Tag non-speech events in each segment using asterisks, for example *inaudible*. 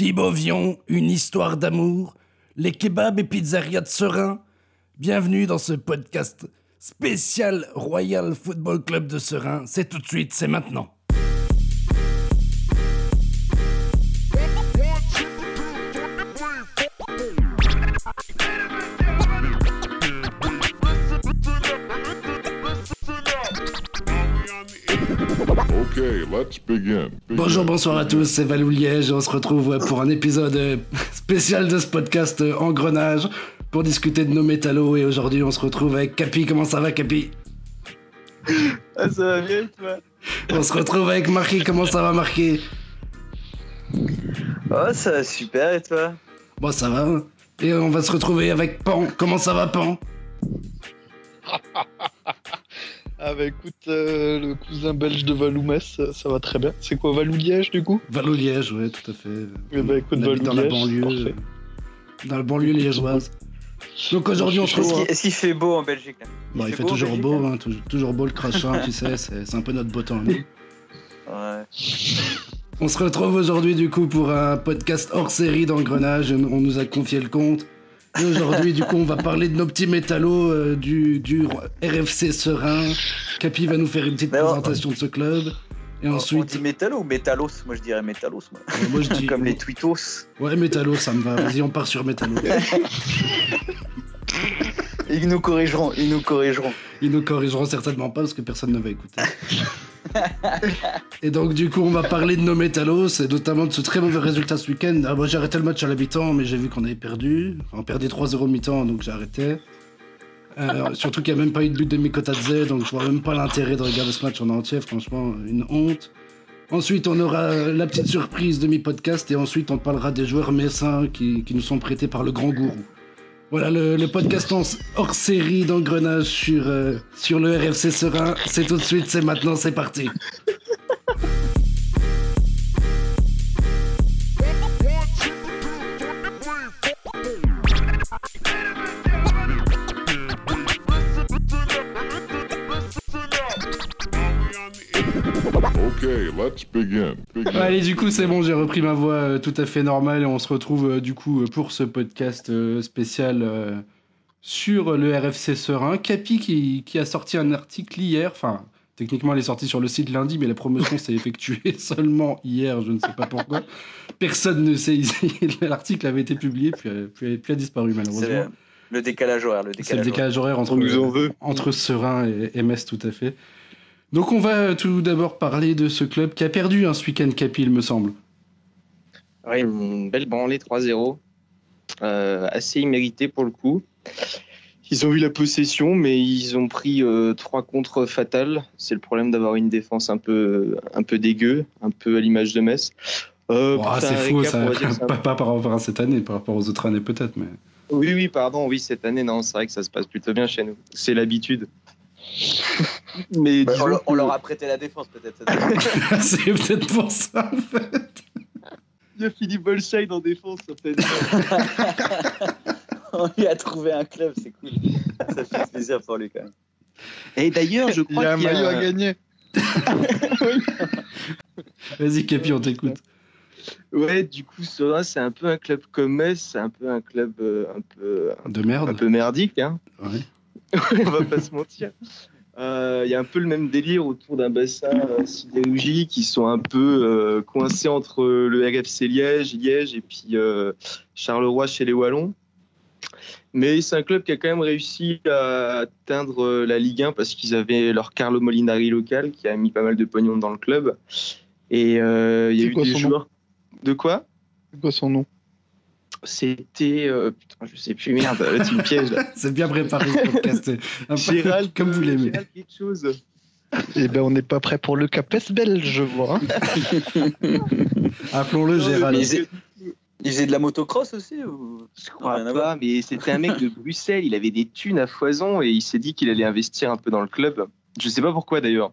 Thibaut Vion, une histoire d'amour, les kebabs et pizzerias de Serein. Bienvenue dans ce podcast spécial Royal Football Club de Serein. C'est tout de suite, c'est maintenant. Okay, let's begin. Bonjour, bonsoir à tous, c'est Valou Liège. On se retrouve pour un épisode euh, spécial de ce podcast euh, Engrenage pour discuter de nos métallos. Et aujourd'hui, on se retrouve avec Capi. Comment ça va, Capi? Ah, ça va bien, toi? On se retrouve avec Marquis. Comment ça va, Marquis? Oh, ça va super, et toi? Bon, ça va. hein. Et on va se retrouver avec Pan. Comment ça va, Pan? Ah bah écoute, euh, le cousin belge de Valoumès, ça, ça va très bien. C'est quoi Valou-Liège du coup? Valou Liège, ouais, tout à fait. Eh ben, écoute, habite dans la Valou-Liège, banlieue, euh, dans la banlieue liégeoise. Donc aujourd'hui, on se Est-ce retrouve. qu'il est-ce qu'il fait beau en Belgique là? Bon, il fait beau toujours Belgique, beau, hein hein, toujours, toujours beau le crachin, tu sais, c'est c'est un peu notre beau temps. nous. Ouais. On se retrouve aujourd'hui du coup pour un podcast hors série d'engrenage. On nous a confié le compte. Et aujourd'hui, du coup, on va parler de nos petits métallos euh, du, du RFC Serein. Capi va nous faire une petite Mais on- présentation de ce club. Et On- On ensuite, dit métallo ou métallos? Moi je dirais métallos. Moi. euh, moi je dis. Comme les tweetos. Ouais, métallo, ça me va. Vas-y, on part sur métallo. Ils nous corrigeront, ils nous corrigeront. Ils nous corrigeront certainement pas parce que personne ne va écouter. Et donc, du coup, on va parler de nos métallos et notamment de ce très mauvais résultat ce week-end. Ah, moi, j'ai arrêté le match à l'habitant, mais j'ai vu qu'on avait perdu. On perdait 3-0 mi-temps, donc j'ai arrêté. Euh, surtout qu'il n'y a même pas eu de but de Mikotadze, donc je vois même pas l'intérêt de regarder ce match en entier. Franchement, une honte. Ensuite, on aura la petite surprise de mi-podcast et ensuite, on parlera des joueurs messins qui nous sont prêtés par le grand gourou. Voilà, le, podcast hors série d'engrenage sur, euh, sur le RFC Serein. C'est tout de suite, c'est maintenant, c'est parti. *laughs* Okay, let's begin. Begin. Allez, du coup, c'est bon, j'ai repris ma voix euh, tout à fait normale et on se retrouve euh, du coup euh, pour ce podcast euh, spécial euh, sur le RFC Serein. Capi qui, qui a sorti un article hier, enfin, techniquement, elle est sortie sur le site lundi, mais la promotion s'est *laughs* effectuée seulement hier, je ne sais pas pourquoi. Personne ne sait ici. *laughs* L'article avait été publié, puis, puis, puis a disparu malheureusement. le, le décalage horaire. Le décalage le décalage horaire entre, On nous en veut. entre Serein et, et Metz, tout à fait. Donc on va tout d'abord parler de ce club qui a perdu ce week-end Capi, il me semble. Ouais, une belle branlée 3-0. Euh, assez immérité pour le coup. Ils ont eu la possession, mais ils ont pris euh, trois contres fatales. C'est le problème d'avoir une défense un peu, un peu dégueu, un peu à l'image de Metz. Euh, faire c'est faux, ça, *laughs* pas, pas par rapport à cette année, par rapport aux autres années peut-être, mais Oui, oui, pardon, oui, cette année, non, c'est vrai que ça se passe plutôt bien chez nous. C'est l'habitude. *laughs* mais Bah, on, disons leur- on que- leur a prêté la défense peut-être. *laughs* c'est peut-être pour ça en fait. Il y a Philippe Bolscheid en défense, ça fait *laughs* on lui a trouvé un club, c'est cool. Ça fait plaisir pour lui quand même. Et d'ailleurs, je Il y a crois un qu'il maillot a à gagner. Vas-y Capi, on t'écoute. Ouais, du coup, Serein, c'est un peu un club comme Metz, c'est un peu un club euh, un peu De un merde. peu merdique, hein. Ouais. *laughs* on va pas se mentir. Euh, Il y a un peu le même délire autour d'un bassin euh, sidérurgique qui sont un peu euh, coincés entre le RFC Liège, Liège et puis euh, Charleroi chez les Wallons. Mais c'est un club qui a quand même réussi à atteindre euh, la Ligue 1 parce qu'ils avaient leur Carlo Molinari local qui a mis pas mal de pognon dans le club. Et euh, il y a eu des nom? joueurs. De quoi? C'est quoi son nom? C'était. euh, putain, je sais plus, merde, là tu me pièges. *laughs* C'est bien préparé ce podcast. Gérald, comme vous euh, l'aimez. Gérald quelque chose. Eh ben, on n'est pas prêt pour le Capes belge, je vois. *laughs* Appelons-le Gérald. Il faisait de la motocross aussi ou... Je crois Rien à voir. pas, mais c'était un mec de Bruxelles, il avait des thunes à foison et il s'est dit qu'il allait investir un peu dans le club. Je sais pas pourquoi d'ailleurs.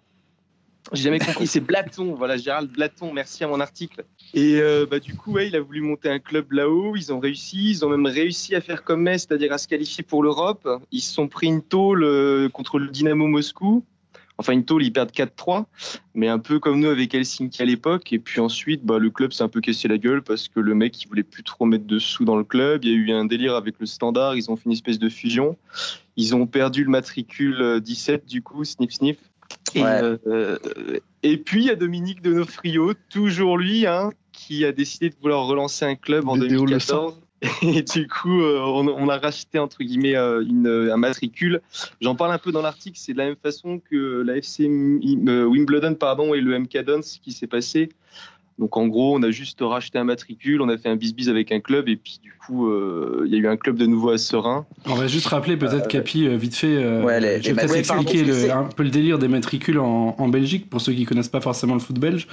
J'ai jamais compris, c'est Blaton, voilà, Gérald Blaton, merci à mon article. Et euh, bah, du coup, ouais, il a voulu monter un club là-haut, ils ont réussi, ils ont même réussi à faire comme Metz, c'est-à-dire à se qualifier pour l'Europe. Ils se sont pris une tôle euh, contre le Dynamo Moscou. Enfin, une tôle, ils perdent 4-3, mais un peu comme nous avec Helsinki à l'époque. Et puis ensuite, bah, le club s'est un peu cassé la gueule parce que le mec, il voulait plus trop mettre de sous dans le club. Il y a eu un délire avec le standard. Ils ont fait une espèce de fusion. Ils ont perdu le matricule euh, 17, du coup, sniff sniff. Et, Ouais. euh, et puis, il y a Dominique Donofrio, toujours lui, hein, qui a décidé de vouloir relancer un club en Vidéo le 2014. Et du coup, euh, on, on a racheté entre guillemets euh, une, un matricule. J'en parle un peu dans l'article. C'est de la même façon que la FC Wimbledon pardon, et le MK Dons qui s'est passé. Donc en gros, on a juste racheté un matricule, on a fait un bis-bis avec un club et puis du coup, euh, il y a eu un club de nouveau à Serein. On va juste rappeler peut-être Capi euh, vite fait. euh, Ouais, les- je vais peut-être expliquer le- un peu le délire des matricules en, en Belgique pour ceux qui connaissent pas forcément le foot belge.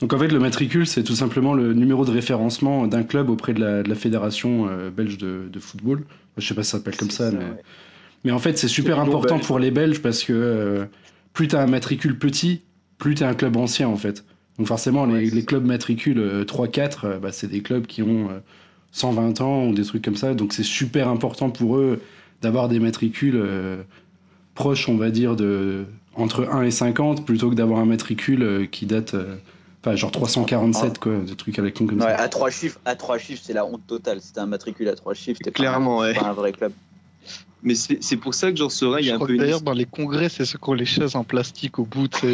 Donc en fait, le matricule, c'est tout simplement le numéro de référencement d'un club auprès de la, de la fédération euh, belge de, de football. Je sais pas si ça s'appelle comme ça, mais, mais en fait, c'est super important belge. pour les Belges parce que euh, plus tu as un matricule petit, plus tu as un club ancien en fait. Donc forcément, les, les clubs matricules euh, 3-4, euh, bah, c'est des clubs qui ont euh, 120 ans ou des trucs comme ça. Donc c'est super important pour eux d'avoir des matricules euh, proches, on va dire, de entre 1 et 50 plutôt que d'avoir un matricule euh, qui date. euh, Enfin, genre 347, quoi, des trucs avec con comme Ouais, ça. à trois chiffres, à trois chiffres, c'est la honte totale. Si t'as un matricule à trois chiffres, t'es pas, Clairement, ouais. pas un vrai club. Mais c'est pour ça que genre Serein, il y Je a un crois peu que une d'ailleurs, dans les congrès, c'est ceux qui ont les chaises en plastique au bout, de.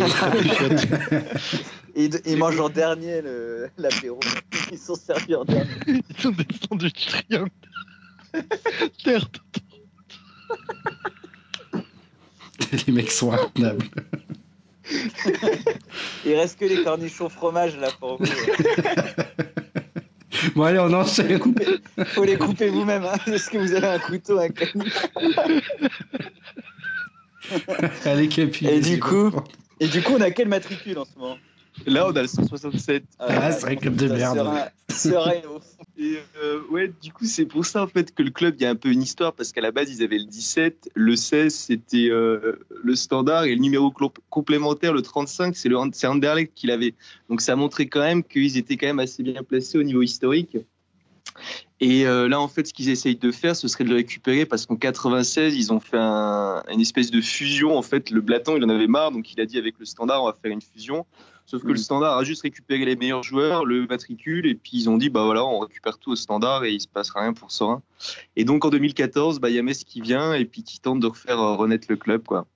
Et *laughs* ils, mangent en dernier le- l'apéro. *laughs* Ils sont servis en dernier. Ils ont descendu du triangle. *laughs* Terre les mecs sont intenables. Il reste que les cornichons fromage là pour vous. Bon, allez, on enchaîne. Faut les couper vous-même. Hein. Est-ce que vous avez un couteau, caniche Allez, Capi. Et du coup, et du coup, on a quel matricule en ce moment? Là, on a le 167. Ah, c'est un club de merde. *laughs* Fond. Et euh, ouais, du coup, c'est pour ça en fait que le club, il y a un peu une histoire parce qu'à la base, ils avaient le 17, le 16, c'était euh, le standard et le numéro complémentaire, le 35, c'est le Hand- c'est Anderlecht qu'il avait. Donc ça montrait quand même qu'ils étaient quand même assez bien placés au niveau historique. Et euh, là, en fait, ce qu'ils essayent de faire, ce serait de le récupérer parce qu'en 96, ils ont fait un- une espèce de fusion. En fait, le Blaton, il en avait marre, donc il a dit avec le Standard, on va faire une fusion. Sauf que le Standard a juste récupéré les meilleurs joueurs, le matricule, et puis ils ont dit, bah voilà, on récupère tout au Standard et il se passera rien pour Sorin. Et donc en 2014, bah, il y a Metz qui vient et puis qui tente de refaire euh, renaître le club, quoi.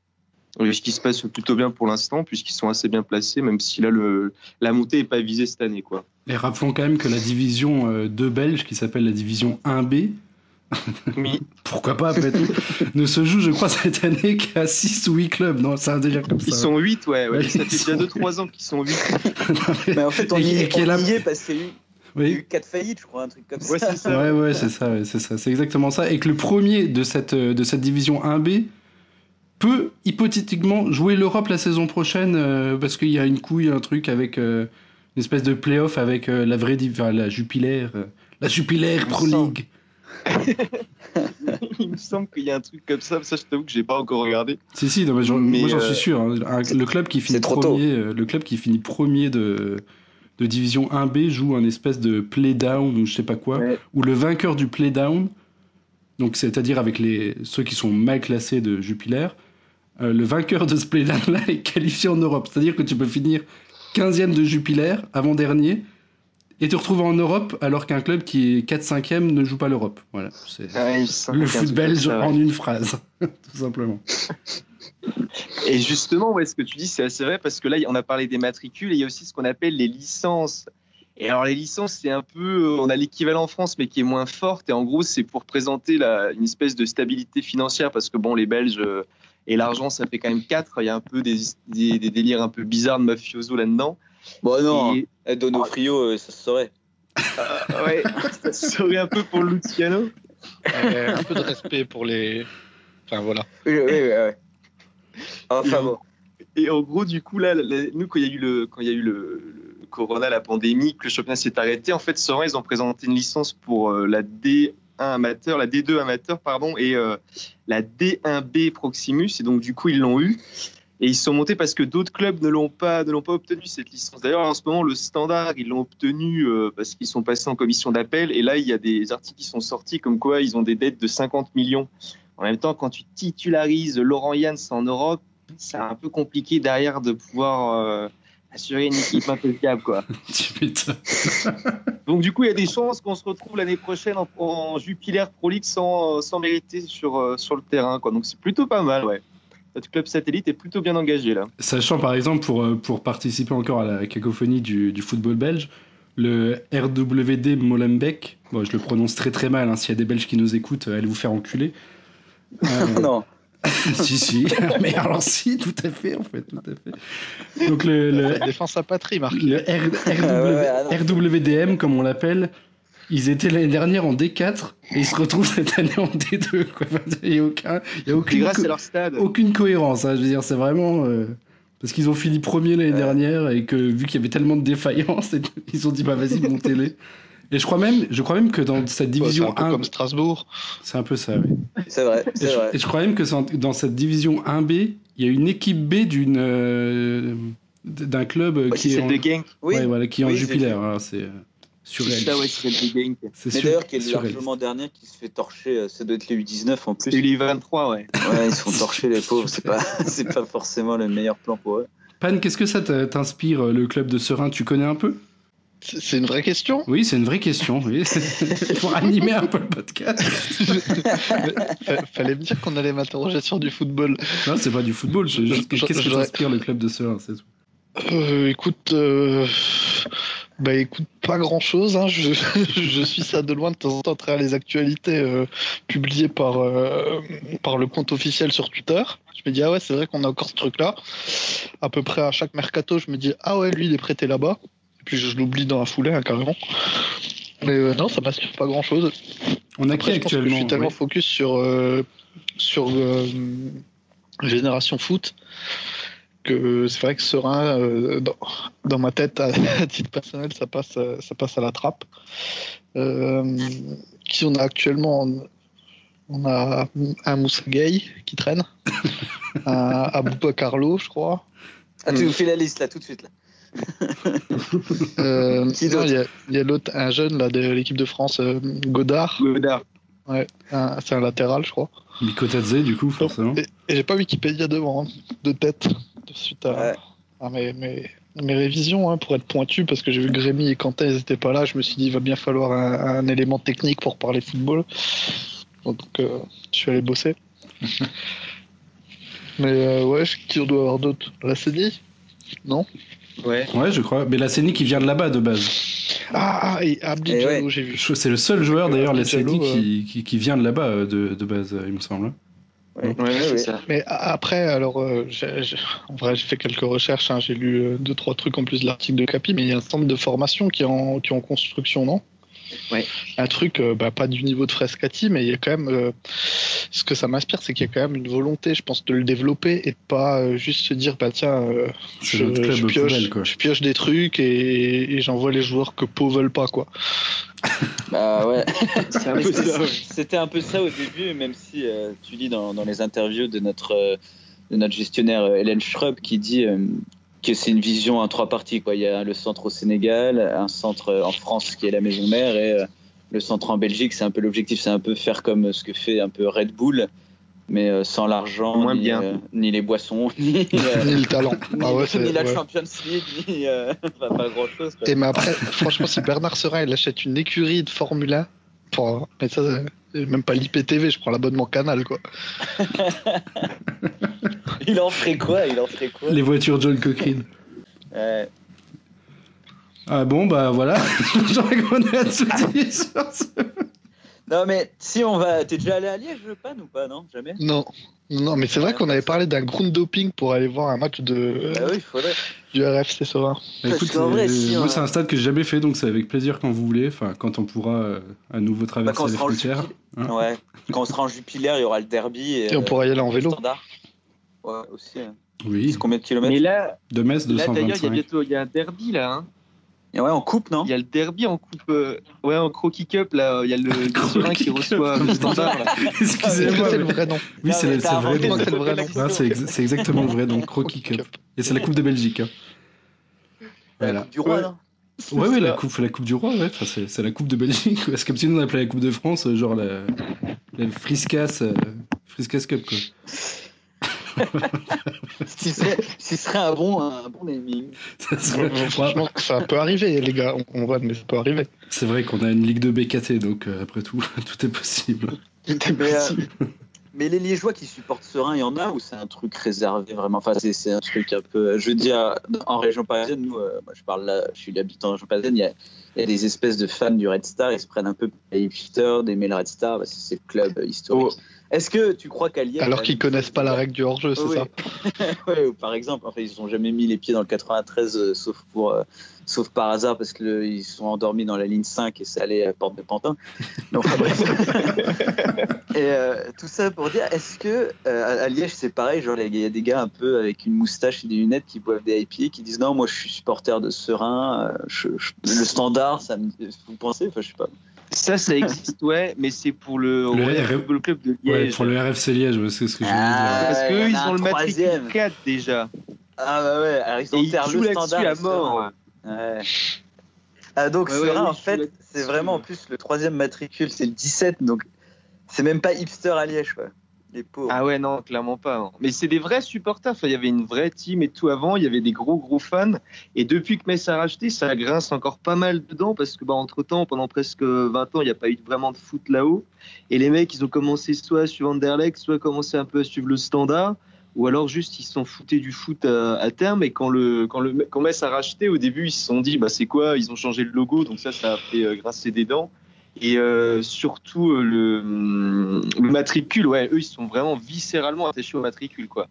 Et Ce qui se passe plutôt bien pour l'instant, puisqu'ils sont assez bien placés, même si là, le, la montée n'est pas visée cette année, quoi. Et rappelons quand même que la division euh, 2 belge, qui s'appelle la division 1B, Oui. *laughs* pourquoi pas après tout, ne se joue, je crois, cette année qu'à 6 ou 8 clubs. Non, c'est un délire comme ça. Ils sont 8, ouais, ouais. Ouais, ça fait sont déjà 2-3 ans qu'ils sont 8. *laughs* Mais en fait, on Et- y et on est parce qu'il y a eu, il y a Oui. eu quatre faillites, je crois, un truc comme Ouais, ça. ça. Ouais, ouais, c'est ça, ouais, c'est ça, c'est exactement ça. Et que le premier de cette, euh, de cette division 1B peut hypothétiquement jouer l'Europe la saison prochaine euh, parce qu'il y a une couille, un truc avec euh, une espèce de playoff avec euh, la vraie, div- enfin, la Jupiler, euh, la Jupiler Pro Il me League. *laughs* *laughs* Il me semble qu'il y a un truc comme ça, ça je t'avoue que j'ai pas encore regardé. Si, si, non, mais j'en- Mais, moi j'en suis sûr. hein. Un- le club qui finit premier, euh, le club qui finit premier de, de division 1B joue un espèce de play down ou je sais pas quoi, Ouais. où le vainqueur du play down, donc c'est-à-dire avec les ceux qui sont mal classés de Jupiler, euh, le vainqueur de ce play down là est qualifié en Europe. C'est-à-dire que tu peux finir 15e de Jupiler, avant dernier. Et te retrouves en Europe alors qu'un club qui est 4-5e ne joue pas l'Europe. Voilà, c'est le foot belge en une phrase, *laughs* tout simplement. Et justement, ouais, ce que tu dis, c'est assez vrai parce que là, on a parlé des matricules et il y a aussi ce qu'on appelle les licences. Et alors, les licences, c'est un peu, euh, on a l'équivalent en France, mais qui est moins forte. Et en gros, c'est pour présenter la, une espèce de stabilité financière parce que bon, les Belges euh, et l'argent, ça fait quand même quatre. Il y a un peu des, des, des délires un peu bizarres de mafioso là-dedans. Bon, non, Et- eh, Donofrio, euh, ça se saurait. Ah, ouais, *laughs* ça serait un peu pour Luciano. Euh, un peu de respect pour les. Enfin voilà. Oui, oui, oui. Enfin bon. Et en gros, du coup, là, nous, quand il y a eu le, quand il y a eu le, le corona, la pandémie, que le championnat s'est arrêté, en fait, Sorin, ils ont présenté une licence pour euh, la D1 amateur, la D2 amateur, pardon, et euh, la D1B Proximus. Et donc, du coup, ils l'ont eu. Et ils sont montés parce que d'autres clubs ne l'ont pas, pas obtenu cette licence. D'ailleurs, en ce moment, le Standard, ils l'ont obtenu euh, parce qu'ils sont passés en commission d'appel. Et là, il y a des articles qui sont sortis comme quoi ils ont des dettes de 50 millions. En même temps, quand tu titularises Laurent Jans en Europe, c'est un peu compliqué derrière de pouvoir euh, assurer une équipe un peu fiable, quoi. *laughs* *laughs* Donc du coup, il y a des chances qu'on se retrouve l'année prochaine en, en Jupiler Pro League sans, sans mériter sur, euh, sur le terrain, quoi. Donc c'est plutôt pas mal, ouais. Notre club satellite est plutôt bien engagé là. Sachant par exemple, pour, euh, pour participer encore à la cacophonie du, du football belge, le RWD Molenbeek, bon, je le prononce très très mal, hein, s'il y a des Belges qui nous écoutent, euh, allez vous faire enculer. Euh, *laughs* non. *laughs* si, si, *laughs* mais alors si, tout à fait, en fait, tout à fait. Donc le, le, Défense à patrie, Marc. le R- RW *laughs* Ouais, ouais, ah non. RWDM, comme on l'appelle, ils étaient l'année dernière en D4 et ils se retrouvent cette année en D2. Quoi. Enfin, Il n'y a, aucun, il y a aucune, grâce co- à leur stade. aucune cohérence. hein, je veux dire, c'est vraiment. euh, parce qu'ils ont fini premier l'année Ouais. dernière et que vu qu'il y avait tellement de défaillances, ils ont dit bah vas-y, montez-les. Et je crois même, je crois même que dans cette Ouais, division un peu 1, comme Strasbourg. c'est un peu ça, oui. C'est vrai, Et c'est je, vrai. et je crois même que en- dans cette division 1B, il y a une équipe B d'une euh, d'un club Ouais, qui c'est est en, Genk. Oui, ouais, voilà, qui est en Oui, j'ai Jupiler. alors c'est euh, C'est ouais, c'est mais d'ailleurs, qui est largement dernier, qui se fait torcher, euh, ça doit être les U19 en plus. C'est les 23, ouais. Ouais, ils se font torcher les pauvres, c'est pas, *laughs* c'est pas forcément le meilleur plan pour eux. Pan, qu'est-ce que ça t'inspire euh, le club de Serein? Tu connais un peu? C'est une vraie question? Oui, c'est une vraie question. Oui. *laughs* Pour animer un peu le podcast. Fa- Fallait me dire qu'on allait m'interroger sur du football. Non, c'est pas du football. je- juste- Je- Qu'est-ce que t'inspire le club de Serein c'est tout. Euh, écoute, euh, bah écoute, pas grand chose. Hein. Je, *laughs* je suis ça de loin de temps en temps à travers les actualités euh, publiées par, euh, par le compte officiel sur Twitter. Je me dis, ah ouais, c'est vrai qu'on a encore ce truc-là. À peu près à chaque mercato, je me dis, ah ouais, lui, il est prêté là-bas. Puis je l'oublie dans la foulée, hein, carrément. Mais euh, non, ça m'assure pas grand-chose. On a Après, qui je pense que je actuellement suis tellement focus sur, euh, sur euh, Génération Foot que c'est vrai que Serein, euh, dans, dans ma tête, à, *laughs* à titre personnel, ça passe, ça passe à la trappe. Euh, qui on a actuellement On a un Moussa Gay qui traîne, *laughs* un Aboubacar Carlo, je crois. Ah, tu nous fais la liste là tout de suite. Là. Euh, *laughs* Qui non, d'autre Il y a, il y a l'autre, un jeune là, de l'équipe de France, euh, Godard. Godard. Ouais, c'est un latéral, je crois. Mikotadze, du coup, forcément. Et, et j'ai pas Wikipédia devant, hein, de tête, de suite à, Ouais. à mes, mes, mes révisions, hein, pour être pointu, parce que j'ai vu Grémy et Quentin ils étaient pas là. Je me suis dit, il va bien falloir un, un élément technique pour parler football. Donc, euh, je suis allé bosser. *laughs* Mais euh, ouais, qui on doit avoir d'autres La CDI Non? Ouais. Ouais, je crois. Mais la CENI qui vient de là-bas de base. Ah, ah, et Abdi ouais. j'ai vu. C'est le seul joueur d'ailleurs, la CENI, euh, qui, qui, qui vient de là-bas euh, de, de base, il me semble. Ouais, Oui, c'est oui. ça. Mais après, alors, euh, en vrai, j'ai fait quelques recherches, hein, j'ai lu euh, deux, trois trucs en plus de l'article de Capi, mais il y a un centre de formation qui est en, qui est en construction, non? Ouais. Un truc, euh, bah, pas du niveau de Frescati, mais il y a quand même. euh, ce que ça m'inspire, c'est qu'il y a quand même une volonté, je pense, de le développer et de pas euh, juste se dire, bah tiens, euh, je, pioche, poubelle, quoi. je pioche des trucs et, et j'envoie les joueurs que Pau veulent pas, quoi. *laughs* Bah *laughs* ouais. C'était un peu ça au début, même si euh, tu lis dans, dans les interviews de notre, euh, de notre gestionnaire Hélène Schrub qui dit euh, que c'est une vision en trois parties. Quoi. Il y a le centre au Sénégal, un centre en France qui est la maison mère et euh, le centre en Belgique. C'est un peu l'objectif, c'est un peu faire comme ce que fait un peu Red Bull, mais euh, sans l'argent, ni, euh, ni les boissons, *laughs* ni, euh, *laughs* Ni le talent. ni, Ah ouais, c'est- ni la ouais. Champions League, ni euh, *laughs* pas grand chose. Et mais après, franchement, si Bernard Serin il achète une écurie de Formule 1, pour, mais ça, c'est même pas l'IPTV, je prends l'abonnement Canal, quoi. *laughs* Il en ferait quoi Il en ferait quoi Les voitures John Cochrane. Ouais. Ah bon, bah voilà. *laughs* J'aurais qu'on ait à tout dire sur ce- *laughs* Non mais si on va, t'es déjà allé à Liège, Pan ou pas Non, jamais? Non. Non, mais c'est vrai qu'on avait parlé d'un ground doping pour aller voir un match de, Bah oui, il faudrait. du RFC Serein. Bah, écoute, vrai, euh, si moi on- c'est un stade que j'ai jamais fait, donc c'est avec plaisir quand vous voulez, enfin quand on pourra euh, à nouveau Bah, traverser on les frontières. Hein. Ouais. Quand on sera en Jupiler, il y aura le derby et, Et on euh, pourra y aller en vélo. Standard. Ouais, aussi. hein. Oui, C'est combien de kilomètres Mais là, de Metz là d'ailleurs, il y a 225. bientôt il y a un derby là. Hein. Et Ouais, en coupe, non Il y a le derby en coupe. euh, Ouais, en Croquis Cup là. Il y a le *laughs* Serein qui reçoit *laughs* le standard. là. Que Excusez-moi. c'est le vrai nom Oui, c'est le, le vrai nom. le c'est le vrai nom. Ah, c'est ex- c'est exactement le vrai nom, *laughs* Croquis Cup. Et c'est la Coupe de Belgique. hein. La Voilà. Coupe du Roi, Ouais. non Ouais, ouais, la coupe, la coupe du Roi, ouais. Enfin, c'est la Coupe de Belgique. quoi. C'est comme si nous on appelait la Coupe de France, euh, genre la, la Friskas, euh, Friskas Cup, quoi. *laughs* Ce serait, ce serait un bon, un bon naming. Ça serait- Franchement, ça peut arriver, les gars. On, on voit, mais ça peut arriver. C'est vrai qu'on a une ligue de BKT, donc euh, après tout, *laughs* tout est possible. Mais, euh, mais les Liégeois qui supportent Serein, il y en a ou c'est un truc réservé vraiment? Enfin, c'est, c'est un truc un peu. Je veux dire, en région parisienne, nous, euh, moi je parle là, je suis l'habitant en région parisienne, il y a, il y a des espèces de fans du Red Star, ils se prennent un peu pour les hipsters d'aimer le Red Star, parce que c'est le club euh, historique. Est-ce que tu crois qu'à Liège. Alors qu'ils connaissent pas la règle du hors-jeu, c'est Oui. ça *laughs* Ouais, ou par exemple, enfin, ils n'ont jamais mis les pieds dans le 93, euh, sauf, pour, euh, sauf par hasard, parce qu'ils sont endormis dans la ligne 5 et ça allait à Porte de Pantin. *laughs* Donc, bref. *laughs* et euh, tout ça pour dire, est-ce que euh, à Liège c'est pareil Genre, il y a des gars un peu avec une moustache et des lunettes qui boivent des IPA qui disent non, moi je suis supporter de Serein, euh, je- je- le standard, ça me... vous pensez Enfin, je sais pas. Ça, ça existe, ouais, mais c'est pour le, Le Royal R- Football Club de Ouais, Liège. pour le RFC Liège, ouais, c'est ce que je voulais Ah, dire. Parce Ouais, qu'eux, ils ont le matricule troisième. 4 déjà. Ah bah ouais, alors ils Et ils jouent là-dessus à mort. Ouais. Ah, donc Ouais, ouais, Serein, oui, en fait, c'est vraiment en plus le troisième matricule, c'est le 17, donc c'est même pas hipster à Liège, quoi. Ah ouais, non, clairement pas. Mais c'est des vrais supporters. Enfin, il y avait une vraie team et tout avant. Il y avait des gros, gros fans. Et depuis que Metz a racheté, ça grince encore pas mal dedans parce que, bah, entre temps, pendant presque 20 ans, il n'y a pas eu vraiment de foot là-haut. Et les mecs, ils ont commencé soit à suivre Anderlecht, soit commencé un peu à suivre le standard. Ou alors juste, ils se sont foutés du foot à, à terme. Et quand, le, quand, le, quand Metz a racheté, au début, ils se sont dit, bah, c'est quoi? Ils ont changé le logo. Donc ça, ça a fait euh, grincer des dents. Et euh, surtout euh, le, hum, le matricule, ouais, eux ils sont vraiment viscéralement attachés au matricule, quoi.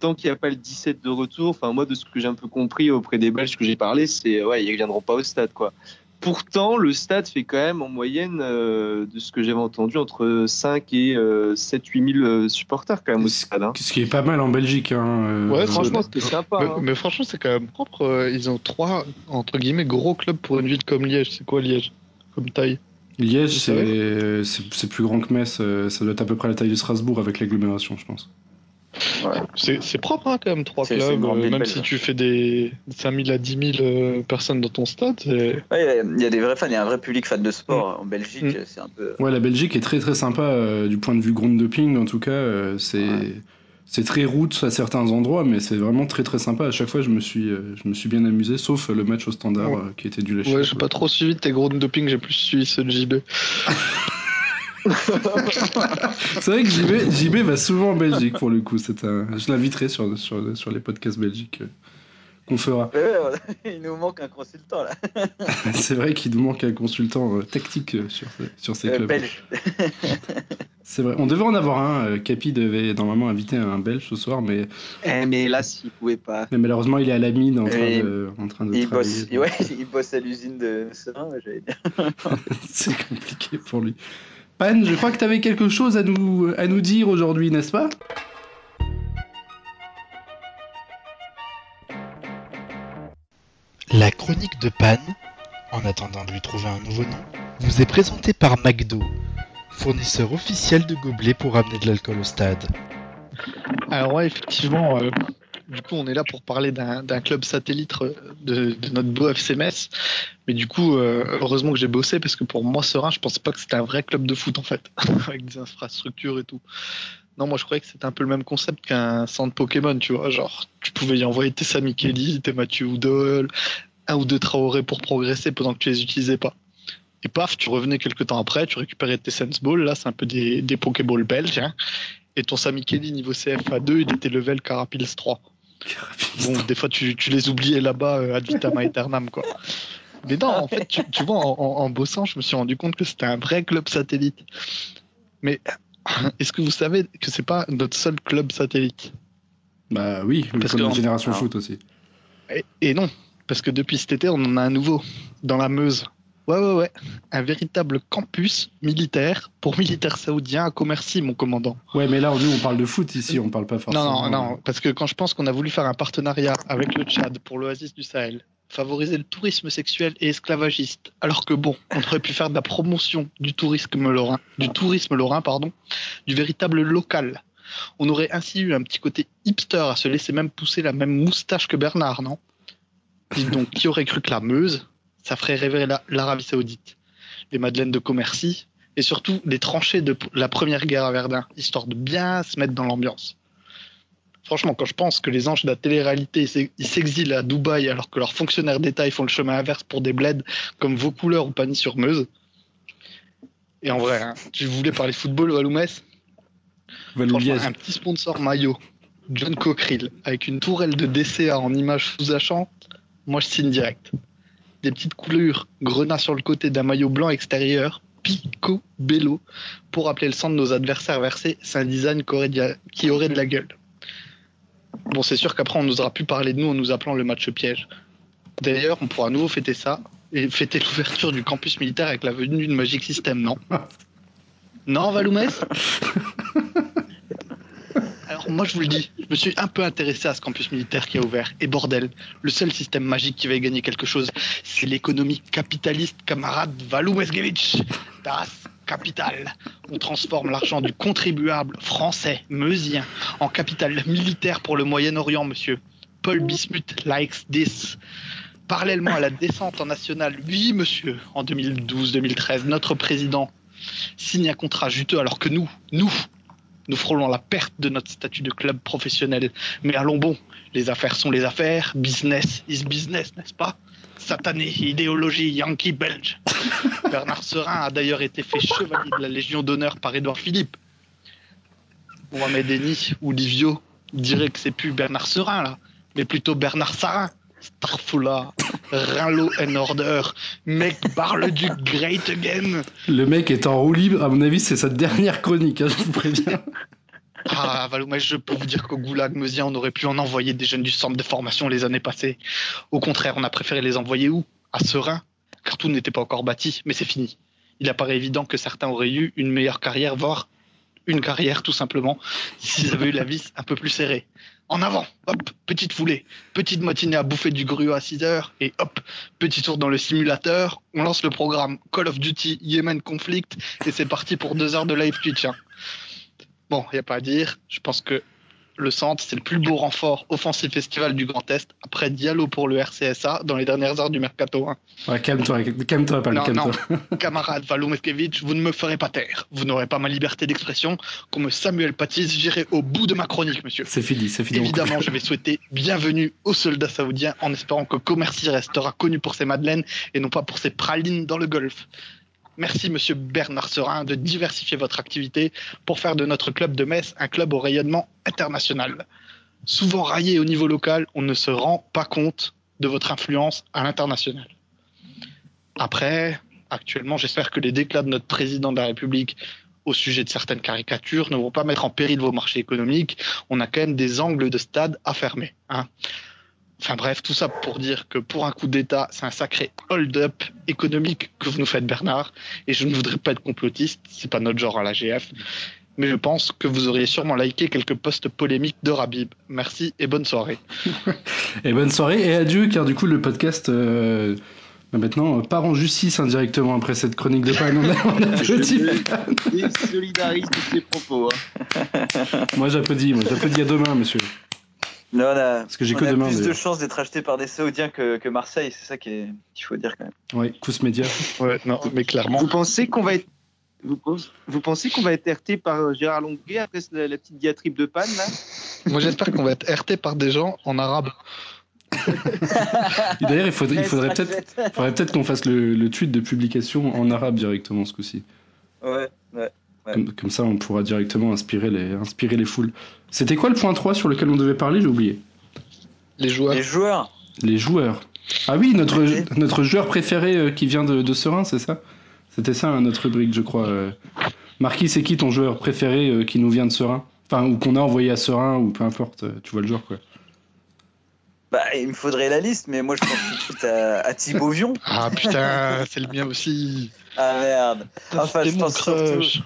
Tant qu'il n'y a pas le 17 de retour, enfin moi de ce que j'ai un peu compris auprès des Belges que j'ai parlé, c'est ouais, ils viendront pas au stade, quoi. Pourtant, le stade fait quand même en moyenne, euh, de ce que j'avais entendu, entre 5 et euh, 7-8 000 euh, supporters quand même au stade. hein. Ce qui est pas mal en Belgique. Hein, euh, Ouais, euh, Franchement, c'était sympa. mais, hein. mais franchement, c'est quand même propre. euh, Ils ont trois, entre guillemets, gros clubs pour une ville comme Liège. C'est quoi Liège Comme taille? Liège, c'est plus grand que Metz. euh, Ça doit être à peu près la taille de Strasbourg avec l'agglomération, je pense. C'est c'est propre, hein, quand même, trois clubs. euh, même si tu fais des 5000 à 10 000 euh, personnes dans ton stade, Ouais, il y a- il y a des vrais fans, il y a un vrai public fan de sport. En Belgique, Mm. c'est un peu. Ouais, la Belgique est très très sympa euh, du point de vue ground doping en tout cas. euh, c'est Ouais. C'est très route à certains endroits, mais c'est vraiment très très sympa. À chaque fois, je me suis, euh, je me suis bien amusé, sauf le match au standard Ouais. euh, qui était du lâcher. Ouais, j'ai pas trop suivi tes gros doping, j'ai plus suivi ceux de JB. *laughs* C'est vrai que JB, JB va souvent en Belgique pour le coup. Un... Je l'inviterai sur, sur, sur les podcasts belgiques euh, qu'on fera. *laughs* Il nous manque un consultant là. *laughs* C'est vrai qu'il nous manque un consultant euh, tactique euh, sur, ces- sur ces Euh, clubs. belge. *laughs* C'est vrai. On devait en avoir un. Capi devait normalement inviter un Belge ce soir, mais, Eh, mais là, s'ils pouvaient pas. mais malheureusement, il est à la mine en train Et de, en train de Il travailler. bosse, ouais, il bosse à l'usine de Serein, j'allais dire. C'est compliqué pour lui. Pan, je crois que tu avais quelque chose à nous, à nous dire aujourd'hui, n'est-ce pas? La chronique de Pan, en attendant de lui trouver un nouveau nom, vous est présentée par McDo, fournisseur officiel de gobelets pour amener de l'alcool au stade. Alors ouais, effectivement, euh, du coup, on est là pour parler d'un club satellite euh, de, de notre beau FC Metz. Mais du coup, euh, heureusement que j'ai bossé parce que pour moi, Serein, je pensais pas que c'était un vrai club de foot en fait, *laughs* avec des infrastructures et tout. Non, moi je croyais que c'était un peu le même concept qu'un centre Pokémon, tu vois. Genre, tu pouvais y envoyer tes Sami Kelly, tes Mathieu Oudol, un ou deux Traoré pour progresser pendant que tu les utilisais pas. Et paf, tu revenais quelques temps après, tu récupérais tes Sense Balls, là c'est un peu des, des Pokéballs belges, hein. Et ton Sami Kelly niveau CFA 2, il était level Carapils 3. Bon, des fois, tu, tu les oubliais là-bas, euh, ad vitam aeternam, quoi. Mais non, en fait, tu, tu vois, en, en- en bossant, je me suis rendu compte que c'était un vrai club satellite. Mais *laughs* est-ce que vous savez que c'est pas notre seul club satellite Bah oui, Parce comme que génération alors- foot aussi. et, et non, parce que depuis cet été, on en a un nouveau, dans la Meuse. Ouais, ouais, ouais. Un véritable campus militaire pour militaires saoudiens à Commercy, mon commandant. Ouais, mais là, nous, on parle de foot ici, on parle pas forcément. Non, non, non, parce que quand je pense qu'on a voulu faire un partenariat avec le Tchad pour l'oasis du Sahel, favoriser le tourisme sexuel et esclavagiste, alors que bon, on aurait pu faire de la promotion du tourisme lorrain, du tourisme lorrain, pardon, du véritable local. On aurait ainsi eu un petit côté hipster à se laisser même pousser la même moustache que Bernard, non? Dites donc, qui aurait cru que la Meuse, ça ferait rêver la- l'Arabie Saoudite, les Madeleines de Commercy, et surtout les tranchées de la première guerre à Verdun, histoire de bien se mettre dans l'ambiance. Franchement, quand je pense que les anges de la télé-réalité, ils s'exilent à Dubaï alors que leurs fonctionnaires d'État font le chemin inverse pour des bleds comme Vaucouleurs ou Pagny-sur-Meuse. Et en vrai, hein, tu voulais parler football, Valoumès? Un petit sponsor maillot, John Cockerill, avec une tourelle de DCA en image sous-achante, moi je signe direct. Des petites coulures, grenat sur le côté d'un maillot blanc extérieur, Pico Bello, pour rappeler le sang de nos adversaires versés, c'est un design qui aurait de la gueule. Bon, c'est sûr qu'après on n'osera plus parler de nous en nous appelant le match piège. D'ailleurs, on pourra à nouveau fêter ça et fêter *laughs* l'ouverture du campus militaire avec la venue de Magic System, non? *laughs* Non, Valoumès? Alors moi je vous le dis, je me suis un peu intéressé à ce campus militaire qui a ouvert. Et bordel, le seul système magique qui va y gagner quelque chose, c'est l'économie capitaliste camarade Valou Mesgevich. Das On transforme l'argent du contribuable français, meusien, en capital militaire pour le Moyen-Orient, monsieur. Paul Bismuth likes this. Parallèlement à la descente en national, oui, monsieur, en 2012-2013, notre président signe un contrat juteux alors que nous, nous, nous frôlons la perte de notre statut de club professionnel. Mais allons bon, les affaires sont les affaires, business is business, n'est-ce pas? Satané, idéologie yankee belge. *laughs* Bernard Serin a d'ailleurs été fait chevalier de la Légion d'honneur par Édouard Philippe. Mohamed Eni ou Livio dirait que c'est plus Bernard Serin là, mais plutôt Bernard Sarin. Starfoula, Rinlo and Order, mec Bar-le-Duc Great Again. Le mec est en roue libre, à mon avis, c'est sa dernière chronique, hein, je vous préviens. *laughs* Ah, Valoumès, je peux vous dire qu'au Goulag Meusien, on aurait pu en envoyer des jeunes du centre de formation les années passées. Au contraire, on a préféré les envoyer où? À Serein, car tout n'était pas encore bâti, mais c'est fini. Il apparaît évident que certains auraient eu une meilleure carrière, voire une carrière tout simplement, s'ils avaient eu la vis un peu plus serrée. En avant, hop, petite foulée, petite matinée à bouffer du gruau à 6 heures, et hop, petit tour dans le simulateur, on lance le programme Call of Duty Yemen Conflict, et c'est parti pour deux heures de live Twitch. hein. Bon, il n'y a pas à dire. Je pense que le centre, c'est le plus beau renfort offensif festival du Grand Est, après Diallo pour le RCSA dans les dernières heures du mercato. hein. Ouais, calme-toi, calme-toi, Non, calme-toi. *laughs* Camarade Valo Meskevich, vous ne me ferez pas taire. Vous n'aurez pas ma liberté d'expression. Qu'on me Samuel Patisse, j'irai au bout de ma chronique, monsieur. C'est fini, c'est fini. Évidemment, je vais souhaiter bienvenue aux soldats saoudiens en espérant que Commercy restera connu pour ses madeleines et non pas pour ses pralines dans le golfe. Merci, monsieur Bernard Serin, de diversifier votre activité pour faire de notre club de Metz un club au rayonnement international. Souvent raillé au niveau local, on ne se rend pas compte de votre influence à l'international. Après, actuellement, j'espère que les déclats de notre président de la République au sujet de certaines caricatures ne vont pas mettre en péril vos marchés économiques. On a quand même des angles de stade à fermer. hein. Enfin bref, tout ça pour dire que pour un coup d'État, c'est un sacré hold-up économique que vous nous faites, Bernard. Et je ne voudrais pas être complotiste, c'est pas notre genre à la GF. Mais je pense que vous auriez sûrement liké quelques posts polémiques de Rabib. Merci et bonne soirée. *laughs* Et bonne soirée et adieu, car du coup, le podcast. euh, bah, Maintenant, euh, part en justice indirectement après cette chronique de panne. On, a- on applaudit. Et solidarise de ses propos. hein. *laughs* Moi, j'applaudis. Moi, j'applaudis à demain, monsieur. Là, on a, Parce que j'ai on que a demain. plus de chances d'être acheté par des Saoudiens que, que Marseille, c'est ça qui est- qu'il faut dire quand même. Ouais, Cous Média. Ouais, non, mais clairement. Vous pensez qu'on va être vous, pensez- vous pensez qu'on va être RT par euh, Gérard Longuet après la, la petite diatribe de panne là? Moi j'espère qu'on va être RT par des gens en arabe. D'ailleurs, il faudrait, il faudrait peut-être faudrait peut-être qu'on fasse le, le tweet de publication en arabe directement ce coup-ci. Ouais, ouais. Ouais. Comme, comme ça, on pourra directement inspirer les, inspirer les foules. C'était quoi le point 3 sur lequel on devait parler J'ai oublié. Les joueurs. Les joueurs, Les joueurs. Ah oui, notre, notre joueur préféré euh, qui vient de, de Serein, c'est ça? C'était ça hein, notre rubrique, je crois. euh. Marquis, c'est qui ton joueur préféré euh, qui nous vient de Serein? Enfin, ou qu'on a envoyé à Serein, ou peu importe, euh, tu vois le joueur quoi. bah, il me faudrait la liste, mais moi je pense tout de suite à, à Thibaut Vion. Ah putain, c'est le mien aussi. Ah merde. Enfin, je pense surtout- crush.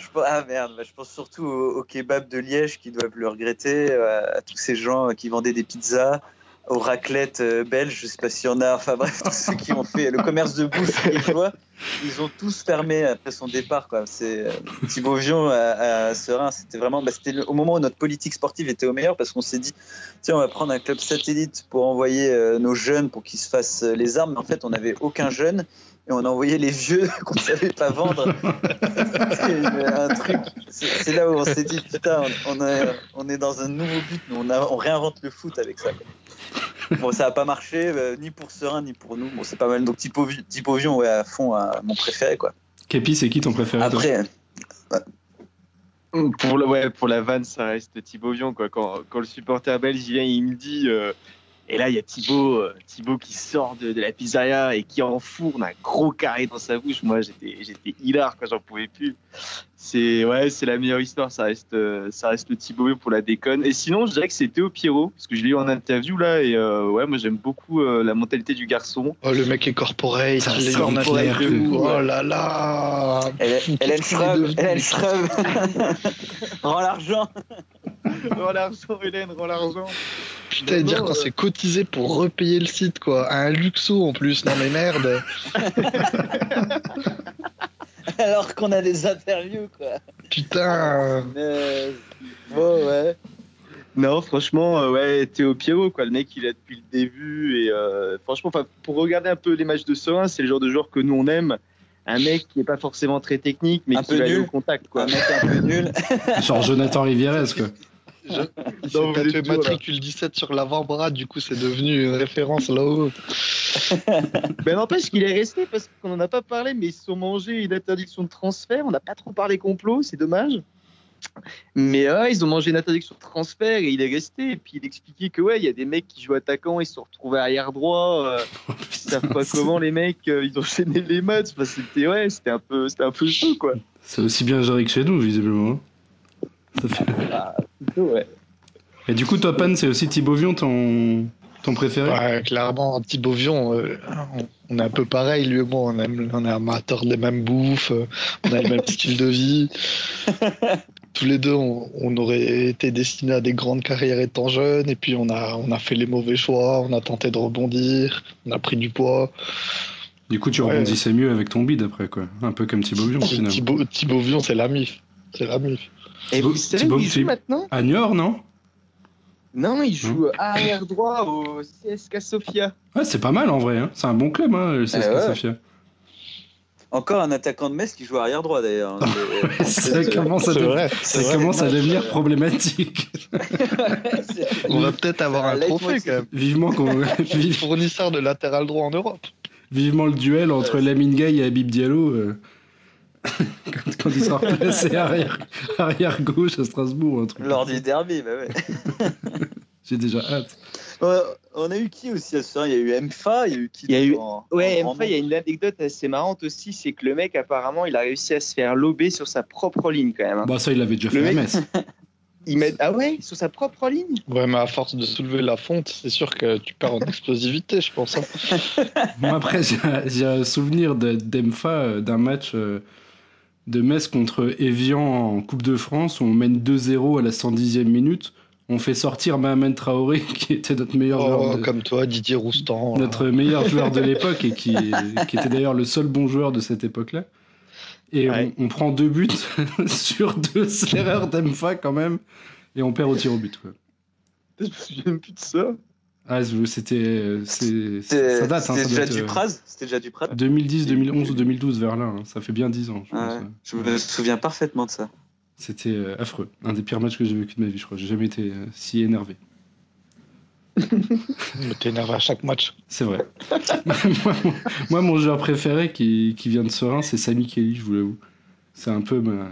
Je, pense- ah merde, bah, je pense surtout au, au kebab de Liège qui doivent le regretter, euh, à tous ces gens qui vendaient des pizzas, aux raclettes euh, belges, je sais pas s'il y en a, enfin bref, tous ceux qui ont fait le commerce de bouffe *laughs* liégeois, ils ont tous fermé après son départ. Quoi. C'est, euh, Thibaut Vion à, à Serein, c'était vraiment bah, c'était au moment où notre politique sportive était au meilleur parce qu'on s'est dit, tiens, on va prendre un club satellite pour envoyer nos jeunes pour qu'ils se fassent les armes, mais en fait, on n'avait aucun jeune. Et on envoyait les vieux *laughs* qu'on savait pas vendre. *laughs* C'est truc. C'est là où on s'est dit putain, on, est, on est dans un nouveau but. nous, On, a- on réinvente le foot avec ça. quoi. Bon, ça a pas marché euh, ni pour Serein ni pour nous. Bon, c'est pas mal. Donc Typo, Typo Vion, ouais, à fond, à mon préféré quoi. Képi, c'est qui ton préféré toi? Après, Pour, le, ouais, pour la vanne, ça reste Thibaut Vion. Quoi. Quand, quand le supporter belge vient, il me dit. euh, et là, il y a Thibaut, euh, Thibaut qui sort de, la pizzeria et qui enfourne un gros carré dans sa bouche. Moi, j'étais, j'étais hilar quand j'en pouvais plus. C'est ouais, c'est la meilleure histoire. Ça reste, euh, ça reste le Thibaut pour la déconne. Et sinon, je dirais que c'est Théo Pierrot parce que je l'ai eu en interview là. Et euh, ouais, moi, j'aime beaucoup euh, la mentalité du garçon. Oh, le mec est corporate, Ça il est athlète de ouf. Oh là là Hélène devenu Hélène Schröb, rend l'argent. rends l'argent, Hélène, rends l'argent. Putain, Non, dire qu'on euh. s'est cotisé pour repayer le site, quoi. À un luxo en plus, non mais merde. *laughs* *laughs* Alors qu'on a des interviews quoi. Putain. Mais... Bon, ouais. Non, franchement, euh, ouais, Théo Pierrot, quoi. Le mec, il est depuis le début. Et euh, franchement, pour regarder un peu les matchs de Serein, c'est le genre de joueur que nous, on aime. Un mec qui est pas forcément très technique, mais Un qui peu va aller nul. au contact, quoi. Un mec un peu nul. Genre Jonathan Rivieres, quoi. *laughs* Il Non, vous êtes matricule 17 sur l'avant-bras, du coup c'est devenu une référence là-haut. *laughs* Mais n'empêche qu'il est resté parce qu'on en a pas parlé, mais ils se sont mangés une interdiction de transfert. On n'a pas trop parlé complot, c'est dommage. Mais ouais, ils ont mangé une interdiction de transfert et il est resté. Et puis il expliquait que ouais, il y a des mecs qui jouent attaquant, ils se sont retrouvés arrière droit. euh, *laughs* ils savent pas comment les mecs, euh, ils ont enchaîné les matchs. Enfin, c'était ouais, c'était un peu, c'était un peu chaud quoi. C'est aussi bien géré que chez nous, visiblement. Ça fait- Ouais. Et du coup, toi, Pan, c'est aussi Thibaut Vion, ton, ton préféré? Ouais, clairement, Thibaut Vion, euh, on, est un peu pareil, lui et moi, on, aime, on est amateurs des mêmes bouffes, euh, on a le même *laughs* style de vie. Tous les deux, on, on aurait été destinés à des grandes carrières étant jeunes, et puis on a, on a fait les mauvais choix, on a tenté de rebondir, on a pris du poids. Du coup, tu Ouais. rebondissais mieux avec ton bid après, quoi. Un peu comme Thibaut Vion, finalement. Thibaut, Thibaut Vion, c'est la mif. C'est la mif. Et vous savez où il joue Philippe. maintenant? À Niort, non? Non, il joue arrière droit au CSK Sofia. Ouais, c'est pas mal en vrai. Hein. C'est un bon club, hein, le CSKA Eh ouais. Sofia. Encore un attaquant de Metz qui joue arrière droit d'ailleurs. *laughs* C'est- Ça commence à, vrai. ça commence devenir problématique. *laughs* On va peut-être avoir un trophée quand même. Vivement, qu'on- *laughs* Fournisseur de latéral droit en Europe. vivement le duel entre Ouais. Lamine Gay et Habib Diallo euh, *laughs* quand, quand il sera replacé arrière, arrière gauche à Strasbourg. Un truc Lors du derby, bah ouais. *laughs* J'ai déjà hâte. Ouais, On a eu qui aussi à ce soir? Il y a eu MFA, il y a eu qui Il y a eu- en- Ouais, en enfin, il y a une anecdote assez marrante aussi, c'est que le mec, apparemment, il a réussi à se faire lober sur sa propre ligne quand même. hein. Bah, ça, il l'avait déjà Le fait à mec- Metz. *laughs* Il met... Ah ouais, sur sa propre ligne? Ouais, mais à force de soulever la fonte, c'est sûr que tu perds en explosivité, je pense. hein. Moi, après, j'ai un souvenir de- d'Emfa euh, d'un match euh, de Metz contre Evian en Coupe de France où on mène 2-0 à la 110e minute. On fait sortir Mohamed Traoré, *laughs* qui était notre meilleur Oh, joueur de, comme toi, Didier Roustan. là. notre meilleur joueur de l'époque et qui, qui était d'ailleurs le seul bon joueur de cette époque-là. Et Ouais. on, on prend deux buts *laughs* sur deux, c'est l'erreur d'Emfa quand même, et on perd au tir au but. quoi. *laughs* Je me souviens plus de ça. Ah, c'était. c'est- C'était Ça date, hein, c'était ça déjà du euh, Praz C'était déjà du Praz 2010, 2011 ou 2012 vers là, hein. ça fait bien 10 ans. Je, pense. Ouais, Je me souviens parfaitement de ça. C'était euh, affreux, un des pires matchs que j'ai vécu de ma vie, je crois. J'ai jamais été euh, si énervé. *laughs* Me t'énerve à chaque match. C'est vrai. *laughs* moi, mon, moi, mon joueur préféré qui, qui vient de Serein, c'est Sami Kelly, je vous l'avoue. C'est un peu ma.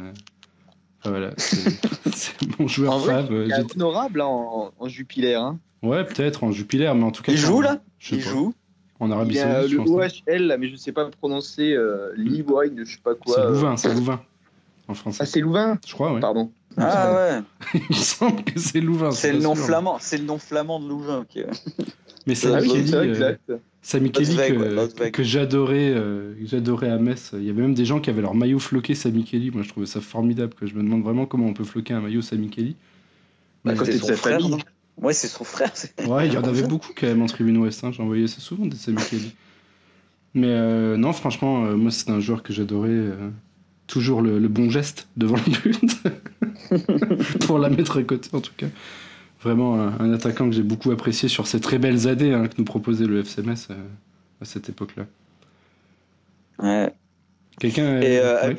Enfin, voilà, *laughs* c'est mon joueur En vrai, fave. Il est honorable hein, en, en Jupiler. Hein. Ouais, peut-être en Jupiler, mais en tout cas. Il joue là je Il pas. joue En Arabie Il y a Saoudite, le. OHL, là, mais je sais pas prononcer. Euh, Livoine, je sais pas quoi. C'est euh. Louvain, c'est Louvain. En français. Ah, c'est Louvain je crois, ouais. Pardon. Ah ouais, *laughs* Il me semble que c'est Louvain. c'est le nom flamand, c'est le nom flamand de Louvain. ok. Mais Ah Sami oui, c'est euh. Sami Kelly que, ouais, Lotveg. que j'adorais euh, j'adorais à Metz. Il y avait même des gens qui avaient leur maillot floqué Sami Kelly. Moi, je trouvais ça formidable. Que je me demande vraiment comment on peut floquer un maillot Sami Kelly. Bah, côté C'est de son sa frère, famille. non Ouais, c'est son frère. c'est- Ouais, il y en avait beaucoup quand même en tribune ouest. Hein. J'en voyais ça souvent des Sami Kelly. Mais euh, non, franchement, euh, moi, c'est un joueur que j'adorais. euh, toujours le, le bon geste devant le but. *laughs* *laughs* Pour la mettre à côté, en tout cas. Vraiment un, un attaquant que j'ai beaucoup apprécié sur ces très belles années hein, que nous proposait le FCMS euh, à cette époque-là. Ouais. Quelqu'un. Et euh,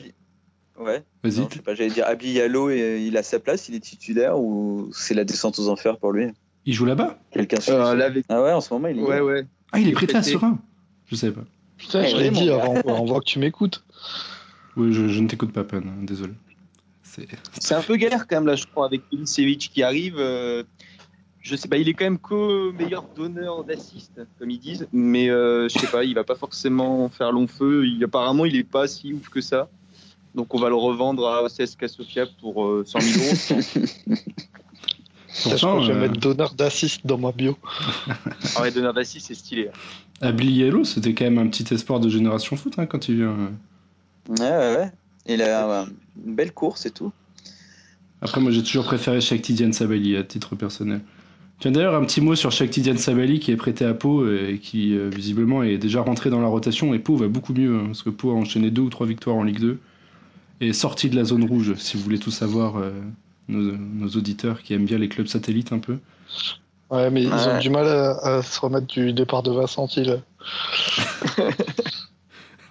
ouais. Vas-y. Non, je sais pas, j'allais dire Abli Yallo, et il a sa place, il est titulaire ou c'est la descente aux enfers pour lui? Il joue là-bas? Quelqu'un sur Euh, là, avec... Ah ouais, en ce moment il est. Ouais, ouais. Ah, il est prêté à. Serein Je savais pas. Putain, je l'ai dit avant, on voit que tu m'écoutes. Oui, je, je ne t'écoute pas, Pan, hein, désolé. C'est- un peu galère quand même là, je crois, avec Milicevic qui arrive. euh, je sais pas, il est quand même co-meilleur donneur d'assist, comme ils disent, mais euh, je sais pas, il va pas forcément faire long feu. Il, apparemment, il est pas si ouf que ça. Donc on va le revendre à CSK Sofia pour euh, 100 000 euros. *laughs* Pourtant, que je vais euh, mettre donneur d'assist dans ma bio. *laughs* Ah ouais, donneur d'assist, c'est stylé. Abli Yellow, c'était quand même un petit espoir de génération foot hein, quand il vient. euh. Ouais, ouais, ouais. Il a euh, une belle course et tout. Après, moi, j'ai toujours préféré Shakti Diane Sabali à titre personnel. Tiens, d'ailleurs, un petit mot sur Shakti Diane Sabali qui est prêté à Pau euh, et qui, euh, visiblement, est déjà rentré dans la rotation. Et Pau va beaucoup mieux, hein, parce que Pau a enchaîné deux ou trois victoires en Ligue 2 et est sorti de la zone rouge, si vous voulez tout savoir, euh, nos, nos auditeurs qui aiment bien les clubs satellites un peu. Ouais, mais ils ont Ouais. du mal à, à se remettre du départ de Vincent Hill. *laughs*